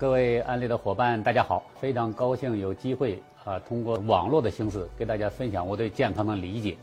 各位安利的伙伴，大家好！非常高兴有机会啊，通过网络的形式给大家分享我对健康的理解。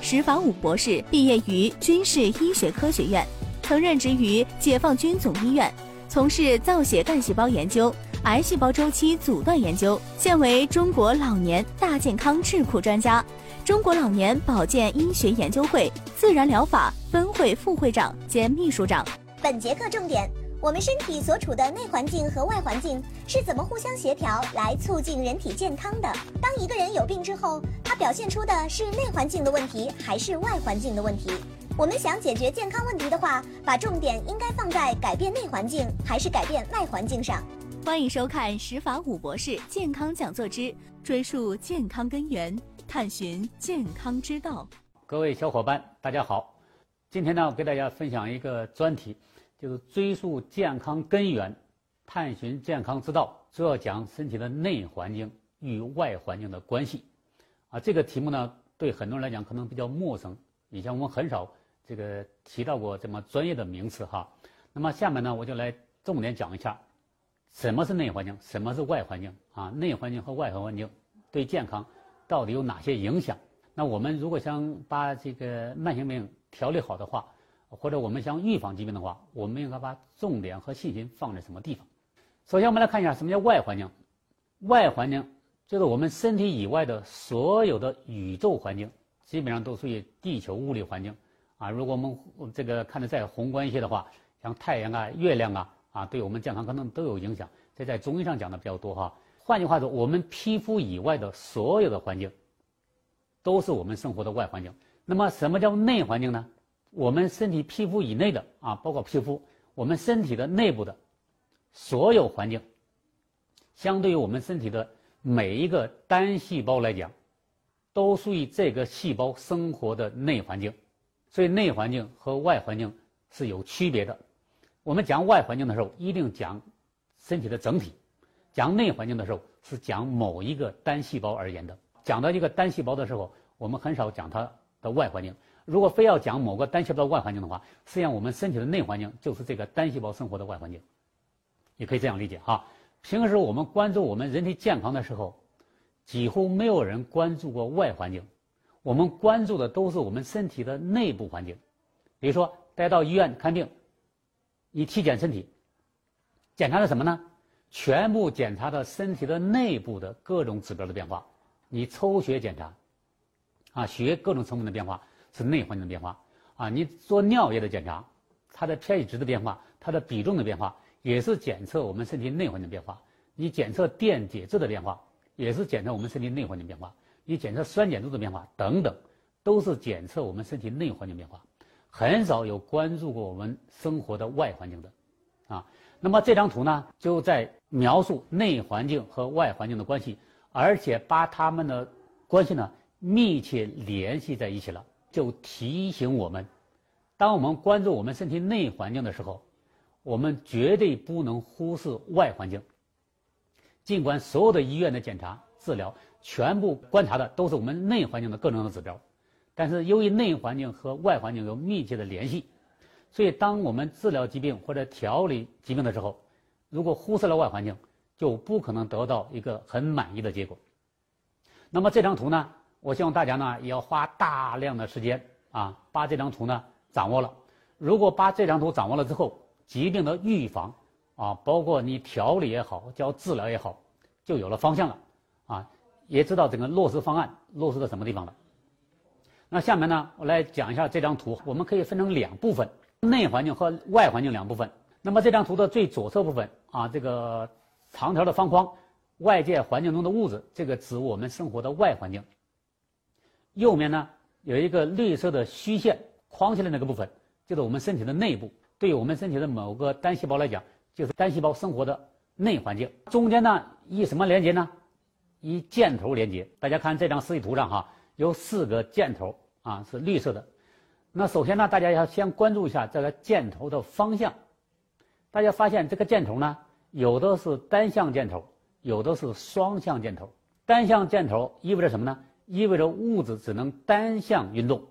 石法武博士毕业于军事医学科学院，曾任职于解放军总医院，从事造血干细胞研究、癌细胞周期阻断研究，现为中国老年大健康智库专家，中国老年保健医学研究会自然疗法分会副会长兼秘书长。本节课重点。我们身体所处的内环境和外环境是怎么互相协调来促进人体健康的？当一个人有病之后，他表现出的是内环境的问题还是外环境的问题？我们想解决健康问题的话，把重点应该放在改变内环境还是改变外环境上？欢迎收看石法武博士健康讲座之追溯健康根源，探寻健康之道。各位小伙伴，大家好，今天呢，我给大家分享一个专题。就是追溯健康根源，探寻健康之道，主要讲身体的内环境与外环境的关系。啊，这个题目呢，对很多人来讲可能比较陌生，以前我们很少这个提到过这么专业的名词哈。那么下面呢，我就来重点讲一下，什么是内环境，什么是外环境啊？内环境和外环境对健康到底有哪些影响？那我们如果想把这个慢性病调理好的话，或者我们想预防疾病的话，我们应该把重点和信心放在什么地方？首先，我们来看一下什么叫外环境。外环境就是我们身体以外的所有的宇宙环境，基本上都属于地球物理环境啊。如果我们这个看的再宏观一些的话，像太阳啊、月亮啊啊，对我们健康可能都有影响。这在中医上讲的比较多哈。换句话说，我们皮肤以外的所有的环境，都是我们生活的外环境。那么，什么叫内环境呢？我们身体皮肤以内的啊，包括皮肤，我们身体的内部的所有环境，相对于我们身体的每一个单细胞来讲，都属于这个细胞生活的内环境。所以，内环境和外环境是有区别的。我们讲外环境的时候，一定讲身体的整体；讲内环境的时候，是讲某一个单细胞而言的。讲到一个单细胞的时候，我们很少讲它的外环境。如果非要讲某个单细胞的外环境的话，实际上我们身体的内环境就是这个单细胞生活的外环境，也可以这样理解哈。平时我们关注我们人体健康的时候，几乎没有人关注过外环境，我们关注的都是我们身体的内部环境。比如说，大家到医院看病，你体检身体，检查的什么呢？全部检查的身体的内部的各种指标的变化。你抽血检查，啊，血各种成分的变化。是内环境的变化啊！你做尿液的检查，它的 pH 值的变化，它的比重的变化，也是检测我们身体内环境变化。你检测电解质的变化，也是检测我们身体内环境变化。你检测酸碱度的变化等等，都是检测我们身体内环境变化。很少有关注过我们生活的外环境的啊。那么这张图呢，就在描述内环境和外环境的关系，而且把它们的关系呢密切联系在一起了。就提醒我们，当我们关注我们身体内环境的时候，我们绝对不能忽视外环境。尽管所有的医院的检查、治疗全部观察的都是我们内环境的各种的指标，但是由于内环境和外环境有密切的联系，所以当我们治疗疾病或者调理疾病的时候，如果忽视了外环境，就不可能得到一个很满意的结果。那么这张图呢？我希望大家呢也要花大量的时间啊，把这张图呢掌握了。如果把这张图掌握了之后，疾病的预防啊，包括你调理也好，叫治疗也好，就有了方向了啊，也知道整个落实方案落实到什么地方了。那下面呢，我来讲一下这张图，我们可以分成两部分：内环境和外环境两部分。那么这张图的最左侧部分啊，这个长条的方框，外界环境中的物质，这个指我们生活的外环境。右面呢有一个绿色的虚线框起来那个部分，就是我们身体的内部。对于我们身体的某个单细胞来讲，就是单细胞生活的内环境。中间呢以什么连接呢？以箭头连接。大家看这张示意图上哈，有四个箭头啊，是绿色的。那首先呢，大家要先关注一下这个箭头的方向。大家发现这个箭头呢，有的是单向箭头，有的是双向箭头。单向箭头意味着什么呢？意味着物质只能单向运动，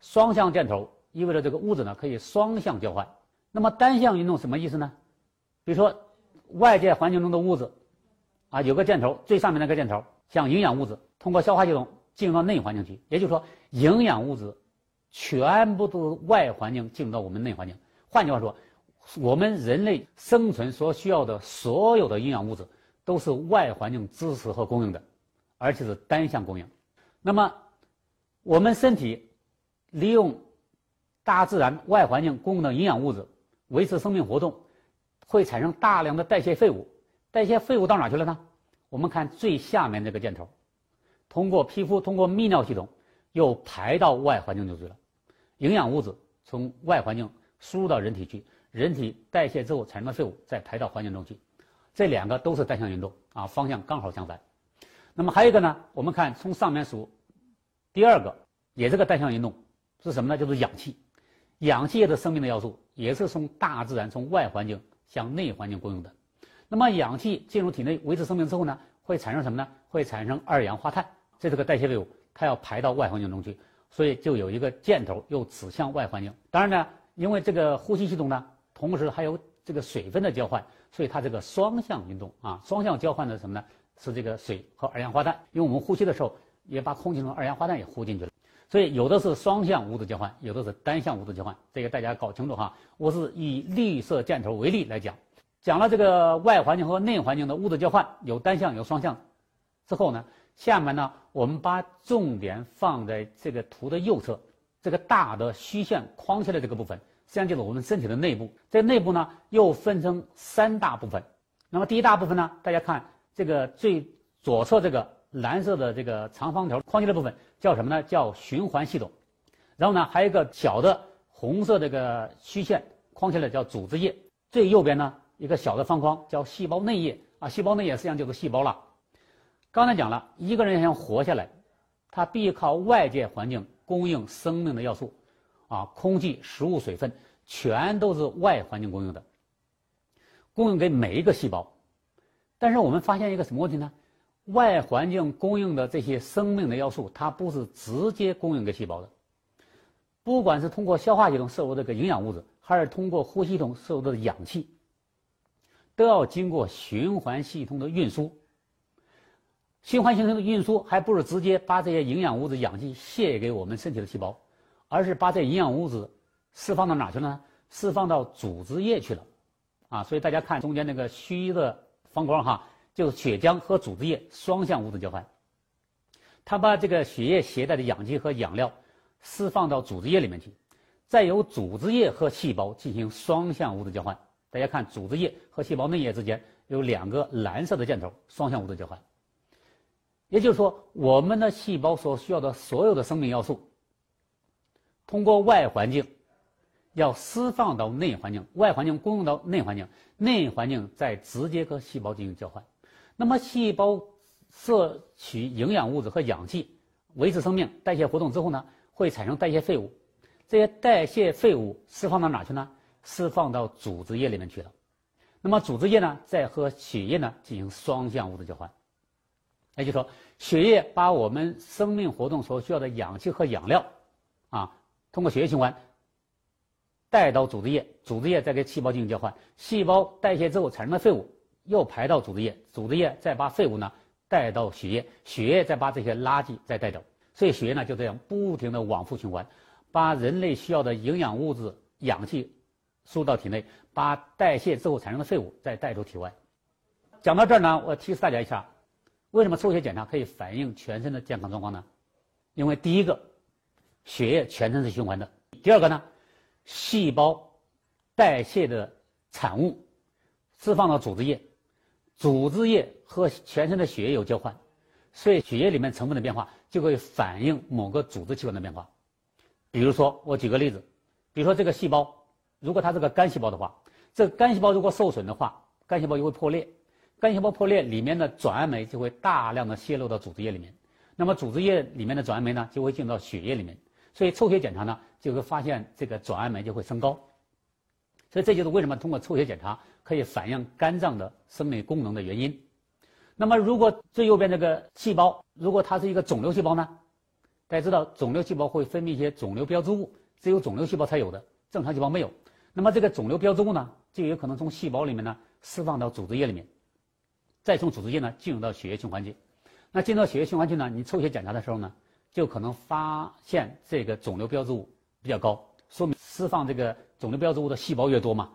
双向箭头意味着这个物质呢可以双向交换。那么单向运动什么意思呢？比如说外界环境中的物质，啊，有个箭头，最上面那个箭头像营养物质，通过消化系统进入到内环境去。也就是说，营养物质全部都是外环境进入到我们内环境。换句话说，我们人类生存所需要的所有的营养物质都是外环境支持和供应的，而且是单向供应。那么，我们身体利用大自然外环境供应的营养物质维持生命活动。会产生大量的代谢废物，代谢废物到哪去了呢？我们看最下面这个箭头，通过皮肤，通过泌尿系统，又排到外环境就去了。营养物质从外环境输入到人体去，人体代谢之后产生的废物再排到环境中去。这两个都是单向运动啊，方向刚好相反。那么还有一个呢？我们看从上面数，第二个也是个单向运动，是什么呢？就是氧气。氧气也是生命的要素，也是从大自然从外环境。向内环境供应的，那么氧气进入体内维持生命之后呢，会产生什么呢？会产生二氧化碳，这是个代谢废物，它要排到外环境中去，所以就有一个箭头又指向外环境。当然呢，因为这个呼吸系统呢，同时还有这个水分的交换，所以它这个双向运动啊，双向交换的什么呢？是这个水和二氧化碳，因为我们呼吸的时候也把空气中二氧化碳也呼进去了。所以有的是双向物质交换，有的是单向物质交换，这个大家搞清楚哈。我是以绿色箭头为例来讲，讲了这个外环境和内环境的物质交换有单向有双向，之后呢，下面呢我们把重点放在这个图的右侧，这个大的虚线框起来这个部分，实际上就是我们身体的内部。这内部呢又分成三大部分，那么第一大部分呢，大家看这个最左侧这个。蓝色的这个长方条框起来部分叫什么呢？叫循环系统。然后呢，还有一个小的红色这个虚线框起来叫组织液。最右边呢，一个小的方框叫细胞内液啊。细胞内液实际上就是细胞了。刚才讲了一个人要想活下来，他必须靠外界环境供应生命的要素啊，空气、食物、水分，全都是外环境供应的，供应给每一个细胞。但是我们发现一个什么问题呢？外环境供应的这些生命的要素，它不是直接供应给细胞的。不管是通过消化系统摄入这个营养物质，还是通过呼吸系统摄入的氧气，都要经过循环系统的运输。循环系统的运输还不是直接把这些营养物质、氧气卸给我们身体的细胞，而是把这营养物质释放到哪去了呢？释放到组织液去了。啊，所以大家看中间那个虚的方框哈。就是血浆和组织液双向物质交换，它把这个血液携带的氧气和养料释放到组织液里面去，再由组织液和细胞进行双向物质交换。大家看，组织液和细胞内液之间有两个蓝色的箭头，双向物质交换。也就是说，我们的细胞所需要的所有的生命要素，通过外环境要释放到内环境，外环境供应到内环境，内环境再直接和细胞进行交换。那么，细胞摄取营养物质和氧气，维持生命、代谢活动之后呢，会产生代谢废物。这些代谢废物释放到哪去呢？释放到组织液里面去了。那么，组织液呢，再和血液呢进行双向物质交换。也就是说，血液把我们生命活动所需要的氧气和养料，啊，通过血液循环带到组织液，组织液再给细胞进行交换。细胞代谢之后产生的废物。又排到组织液，组织液再把废物呢带到血液，血液再把这些垃圾再带走，所以血液呢就这样不停的往复循环，把人类需要的营养物质、氧气输到体内，把代谢之后产生的废物再带出体外。讲到这儿呢，我提示大家一下，为什么抽血检查可以反映全身的健康状况呢？因为第一个，血液全身是循环的；第二个呢，细胞代谢的产物释放到组织液。组织液和全身的血液有交换，所以血液里面成分的变化就会反映某个组织器官的变化。比如说，我举个例子，比如说这个细胞，如果它是个干细胞的话，这干细胞如果受损的话，干细胞就会破裂，干细胞破裂里面的转氨酶就会大量的泄露到组织液里面，那么组织液里面的转氨酶呢就会进入到血液里面，所以抽血检查呢就会发现这个转氨酶就会升高。所以这就是为什么通过抽血检查可以反映肝脏的生理功能的原因。那么，如果最右边这个细胞，如果它是一个肿瘤细胞呢？大家知道，肿瘤细胞会分泌一些肿瘤标志物，只有肿瘤细胞才有的，正常细胞没有。那么，这个肿瘤标志物呢，就有可能从细胞里面呢释放到组织液里面，再从组织液呢进入到血液循环去。那进入到血液循环去呢，你抽血检查的时候呢，就可能发现这个肿瘤标志物比较高，说明释放这个肿瘤标志物的细胞越多嘛，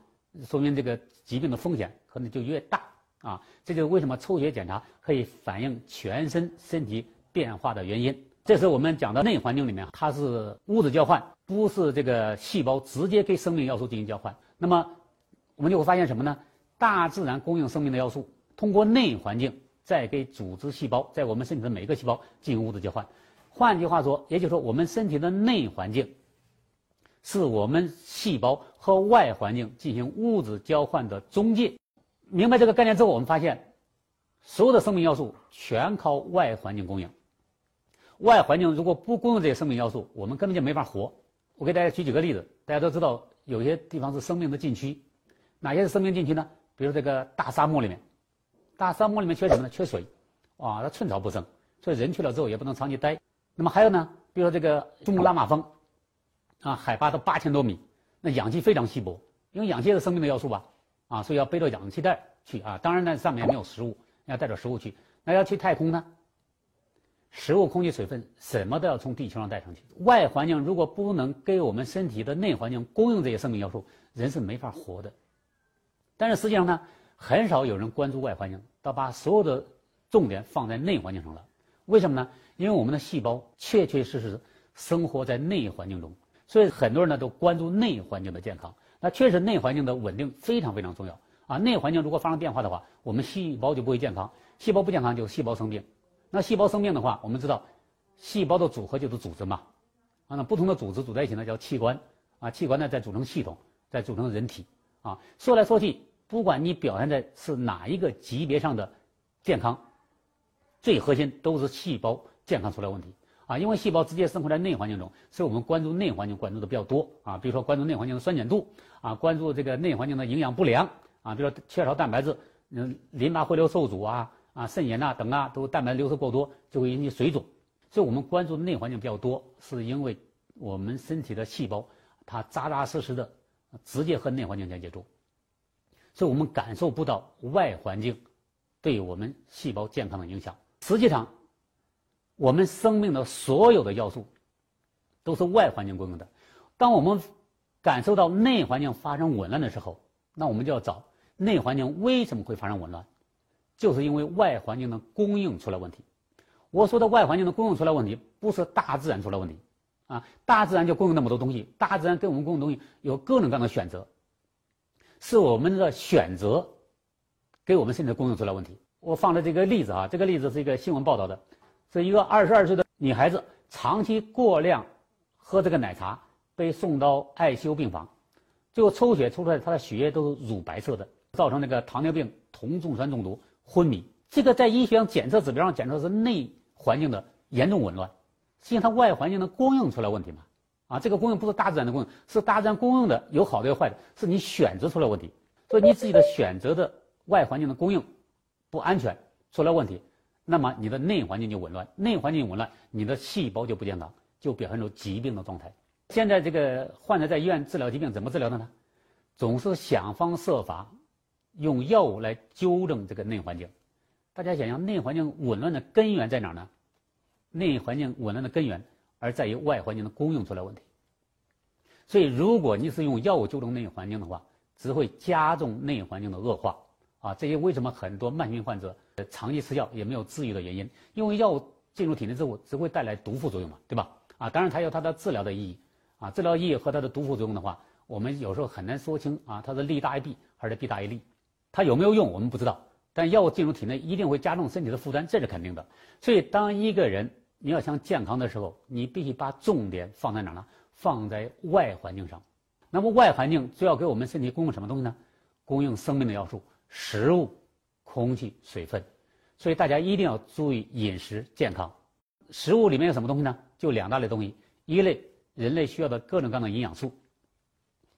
说明这个疾病的风险可能就越大啊。这就是为什么抽血检查可以反映全身身体变化的原因。这是我们讲的内环境里面，它是物质交换，不是这个细胞直接给生命要素进行交换。那么我们就会发现什么呢？大自然供应生命的要素，通过内环境。再给组织细胞，在我们身体的每一个细胞进行物质交换。换句话说，也就是说，我们身体的内环境是我们细胞和外环境进行物质交换的中介。明白这个概念之后，我们发现，所有的生命要素全靠外环境供应。外环境如果不供应这些生命要素，我们根本就没法活。我给大家举几个例子，大家都知道，有些地方是生命的禁区，哪些是生命禁区呢？比如这个大沙漠里面。大沙漠里面缺什么呢？缺水，啊，它寸草不生，所以人去了之后也不能长期待。那么还有呢，比如说这个珠穆朗玛峰，啊，海拔都八千多米，那氧气非常稀薄，因为氧气是生命的要素吧，啊，所以要背着氧气袋去啊。当然呢，上面没有食物，要带着食物去。那要去太空呢，食物、空气、水分什么都要从地球上带上去。外环境如果不能给我们身体的内环境供应这些生命要素，人是没法活的。但是实际上呢，很少有人关注外环境。到把所有的重点放在内环境上了，为什么呢？因为我们的细胞确确实实生活在内环境中，所以很多人呢都关注内环境的健康。那确实内环境的稳定非常非常重要啊！内环境如果发生变化的话，我们细胞就不会健康，细胞不健康就细胞生病。那细胞生病的话，我们知道，细胞的组合就是组织嘛，啊，那不同的组织组在一起呢叫器官，啊，器官呢再组成系统，再组成人体，啊，说来说去。不管你表现在是哪一个级别上的健康，最核心都是细胞健康出了问题啊！因为细胞直接生活在内环境中，所以我们关注内环境关注的比较多啊。比如说关注内环境的酸碱度啊，关注这个内环境的营养不良啊，比如说缺少蛋白质，嗯，淋巴回流受阻啊啊，肾炎呐等啊，都蛋白流失过多就会引起水肿。所以我们关注内环境比较多，是因为我们身体的细胞它扎扎实实的直接和内环境相接触。所以我们感受不到外环境对我们细胞健康的影响。实际上，我们生命的所有的要素都是外环境供应的。当我们感受到内环境发生紊乱的时候，那我们就要找内环境为什么会发生紊乱，就是因为外环境的供应出了问题。我说的外环境的供应出了问题，不是大自然出了问题，啊，大自然就供应那么多东西，大自然给我们供应东西有各种各样的选择。是我们的选择，给我们身体供应出了问题。我放的这个例子啊，这个例子是一个新闻报道的，是一个二十二岁的女孩子长期过量喝这个奶茶，被送到爱修病房，最后抽血抽出来，她的血液都是乳白色的，造成那个糖尿病、酮重酸中毒、昏迷。这个在医学上检测指标上检测是内环境的严重紊乱，实际上它外环境的供应出了问题嘛。啊，这个供应不是大自然的供应，是大自然供应的，有好的有坏的，是你选择出了问题。所以你自己的选择的外环境的供应不安全，出了问题，那么你的内环境就紊乱，内环境紊乱，你的细胞就不健康，就表现出疾病的状态。现在这个患者在医院治疗疾病怎么治疗的呢？总是想方设法用药物来纠正这个内环境。大家想想，内环境紊乱的根源在哪儿呢？内环境紊乱的根源。而在于外环境的供应出了问题，所以如果你是用药物纠正内环境的话，只会加重内环境的恶化啊！这些为什么很多慢性患者长期吃药也没有治愈的原因？因为药物进入体内之后，只会带来毒副作用嘛，对吧？啊，当然它有它的治疗的意义啊，治疗意义和它的毒副作用的话，我们有时候很难说清啊，它是利大于弊还是弊大于利，它有没有用我们不知道，但药物进入体内一定会加重身体的负担，这是肯定的。所以当一个人你要想健康的时候，你必须把重点放在哪呢？放在外环境上。那么外环境主要给我们身体供应什么东西呢？供应生命的要素：食物、空气、水分。所以大家一定要注意饮食健康。食物里面有什么东西呢？就两大类东西：一类人类需要的各种各样的营养素，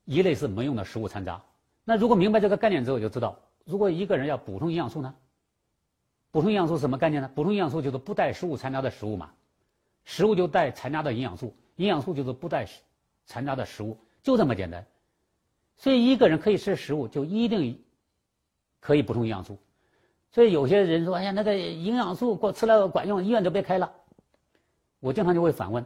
一类是没用的食物残渣。那如果明白这个概念之后，就知道如果一个人要补充营养素呢？补充营养素什么概念呢？补充营养素就是不带食物残渣的食物嘛，食物就带残渣的营养素，营养素就是不带残渣的食物，就这么简单。所以一个人可以吃食物，就一定可以补充营养素。所以有些人说：“哎呀，那个营养素给我吃了管用，医院都别开了。”我经常就会反问：“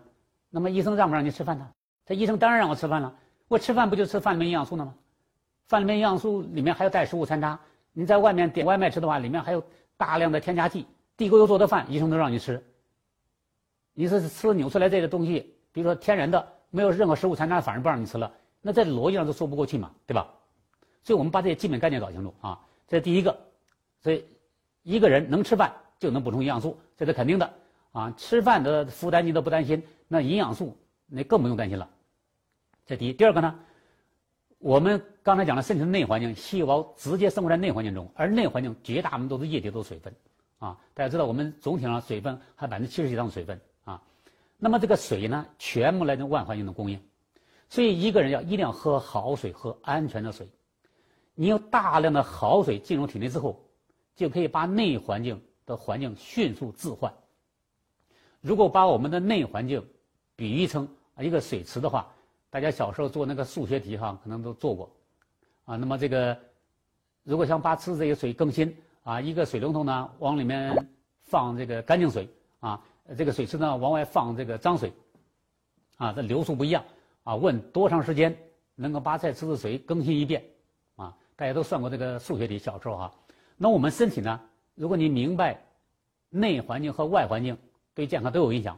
那么医生让不让你吃饭呢？”这医生当然让我吃饭了。我吃饭不就吃饭里面营养素呢吗？饭里面营养素里面还有带食物残渣。你在外面点外卖吃的话，里面还有大量的添加剂。地沟油做的饭，医生都让你吃。你是吃了纽崔莱这类东西，比如说天然的，没有任何食物残渣，反而不让你吃了，那在逻辑上都说不过去嘛，对吧？所以我们把这些基本概念搞清楚啊，这第一个。所以。一个人能吃饭就能补充营养素，这是肯定的啊！吃饭的负担你都不担心，那营养素那更不用担心了。这第一，第二个呢？我们刚才讲了身体的内环境，细胞直接生活在内环境中，而内环境绝大部分都是液体，都是水分啊！大家知道，我们总体上水分还百分之七十以上的水分啊。那么这个水呢，全部来自外环境的供应，所以一个人要一定要喝好水，喝安全的水。你有大量的好水进入体内之后。就可以把内环境的环境迅速置换。如果把我们的内环境比喻成一个水池的话，大家小时候做那个数学题哈，可能都做过啊。那么这个如果想把池子这个水更新啊，一个水龙头呢往里面放这个干净水啊，这个水池呢往外放这个脏水啊，这流速不一样啊。问多长时间能够把这池子水更新一遍？大家都算过这个数学题，小时候哈。那我们身体呢？如果你明白内环境和外环境对健康都有影响，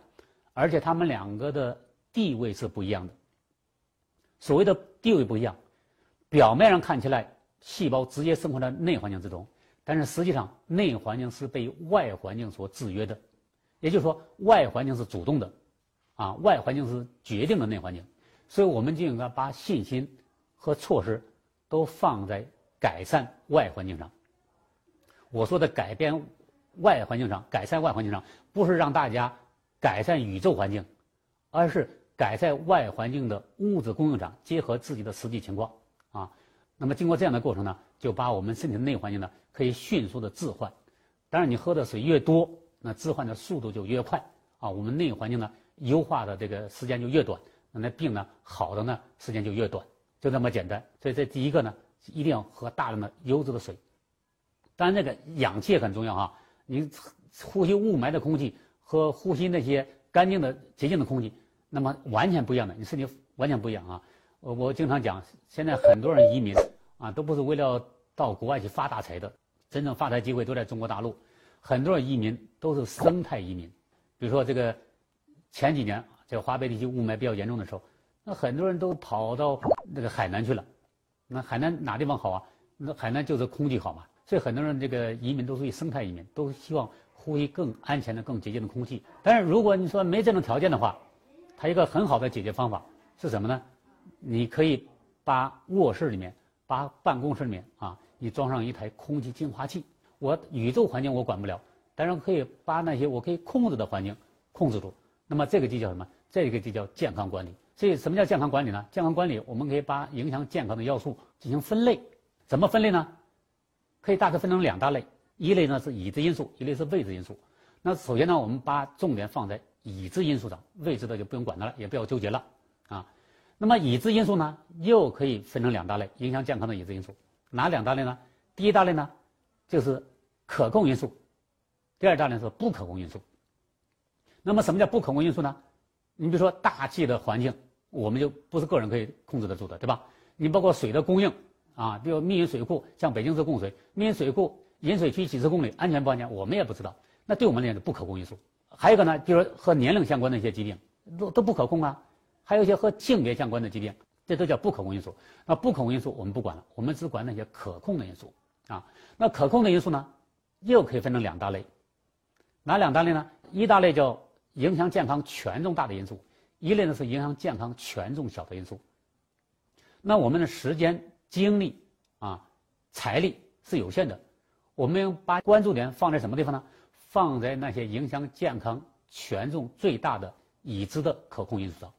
而且它们两个的地位是不一样的。所谓的地位不一样，表面上看起来细胞直接生活在内环境之中，但是实际上内环境是被外环境所制约的，也就是说外环境是主动的，啊，外环境是决定的内环境，所以我们就应该把信心和措施都放在改善外环境上。我说的改变外环境上，改善外环境上，不是让大家改善宇宙环境，而是改善外环境的物质供应上，结合自己的实际情况啊。那么经过这样的过程呢，就把我们身体的内环境呢，可以迅速的置换。当然，你喝的水越多，那置换的速度就越快啊。我们内环境呢，优化的这个时间就越短，那那病呢好的呢时间就越短，就这么简单。所以这第一个呢，一定要喝大量的优质的水。当然，这个氧气也很重要哈。你呼吸雾霾的空气和呼吸那些干净的洁净的空气，那么完全不一样的，你身体完全不一样啊。我我经常讲，现在很多人移民啊，都不是为了到国外去发大财的，真正发财机会都在中国大陆。很多人移民都是生态移民，比如说这个前几年这个华北地区雾霾比较严重的时候，那很多人都跑到那个海南去了。那海南哪地方好啊？那海南就是空气好嘛。所以很多人这个移民都属于生态移民，都希望呼吸更安全的、更洁净的空气。但是如果你说没这种条件的话，它一个很好的解决方法是什么呢？你可以把卧室里面、把办公室里面啊，你装上一台空气净化器。我宇宙环境我管不了，但是可以把那些我可以控制的环境控制住。那么这个就叫什么？这个就叫健康管理。所以什么叫健康管理呢？健康管理我们可以把影响健康的要素进行分类。怎么分类呢？可以大概分成两大类，一类呢是已知因素，一类是未知因素。那首先呢，我们把重点放在已知因素上，未知的就不用管它了，也不要纠结了啊。那么已知因素呢，又可以分成两大类，影响健康的已知因素，哪两大类呢？第一大类呢，就是可控因素；第二大类是不可控因素。那么什么叫不可控因素呢？你比如说大气的环境，我们就不是个人可以控制得住的，对吧？你包括水的供应。啊，比如密云水库，像北京市供水，密云水库引水区几十公里，安全不安全，我们也不知道。那对我们来讲是不可控因素。还有一个呢，就是和年龄相关的一些疾病，都都不可控啊。还有一些和性别相关的疾病，这都叫不可控因素。那不可控因素我们不管了，我们只管那些可控的因素啊。那可控的因素呢，又可以分成两大类，哪两大类呢？一大类叫影响健康权重大的因素，一类呢是影响健康权重小的因素。那我们的时间。精力啊，财力是有限的，我们把关注点放在什么地方呢？放在那些影响健康权重最大的已知的可控因素上。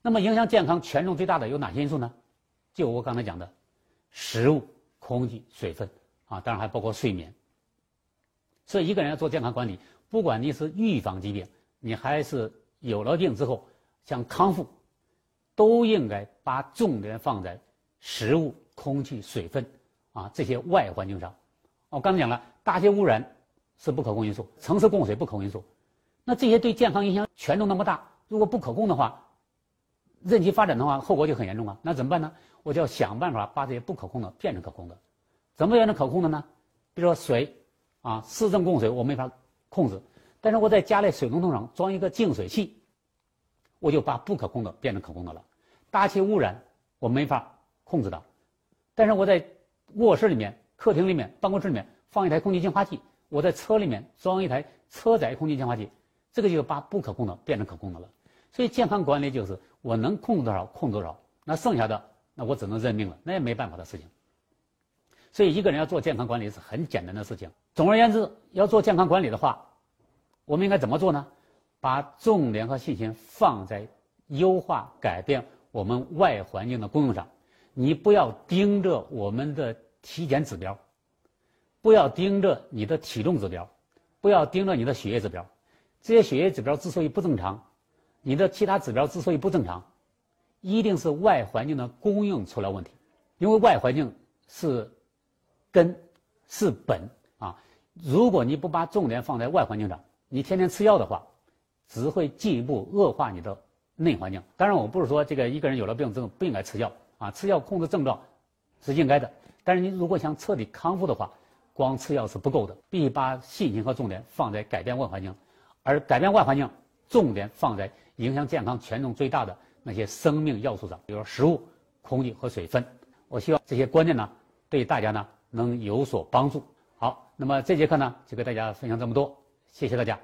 那么，影响健康权重最大的有哪些因素呢？就我刚才讲的，食物、空气、水分啊，当然还包括睡眠。所以，一个人要做健康管理，不管你是预防疾病，你还是有了病之后想康复，都应该把重点放在。食物、空气、水分，啊，这些外环境上我刚才讲了，大气污染是不可控因素，城市供水不可控因素，那这些对健康影响权重那么大，如果不可控的话，任其发展的话，后果就很严重啊。那怎么办呢？我就要想办法把这些不可控的变成可控的。怎么变成可控的呢？比如说水，啊，市政供水我没法控制，但是我在家里水龙头上装一个净水器，我就把不可控的变成可控的了。大气污染我没法控制的，但是我在卧室里面。客厅里面、办公室里面放一台空气净化器，我在车里面装一台车载空气净化器，这个就把不可控的变成可控的了。所以健康管理就是我能控制多少控多少，那剩下的那我只能认命了，那也没办法的事情。所以一个人要做健康管理是很简单的事情。总而言之，要做健康管理的话，我们应该怎么做呢？把重点和信心放在优化改变我们外环境的功能上，你不要盯着我们的。体检指标，不要盯着你的体重指标，不要盯着你的血液指标。这些血液指标之所以不正常，你的其他指标之所以不正常，一定是外环境的供应出了问题。因为外环境是根，是本啊。如果你不把重点放在外环境上，你天天吃药的话，只会进一步恶化你的内环境。当然，我不是说这个一个人有了病之后不应该吃药啊，吃药控制症状是应该的。但是你如果想彻底康复的话，光吃药是不够的，必须把信心和重点放在改变外环境，而改变外环境，重点放在影响健康权重最大的那些生命要素上，比如食物、空气和水分。我希望这些观念呢，对大家呢能有所帮助。好，那么这节课呢就给大家分享这么多，谢谢大家。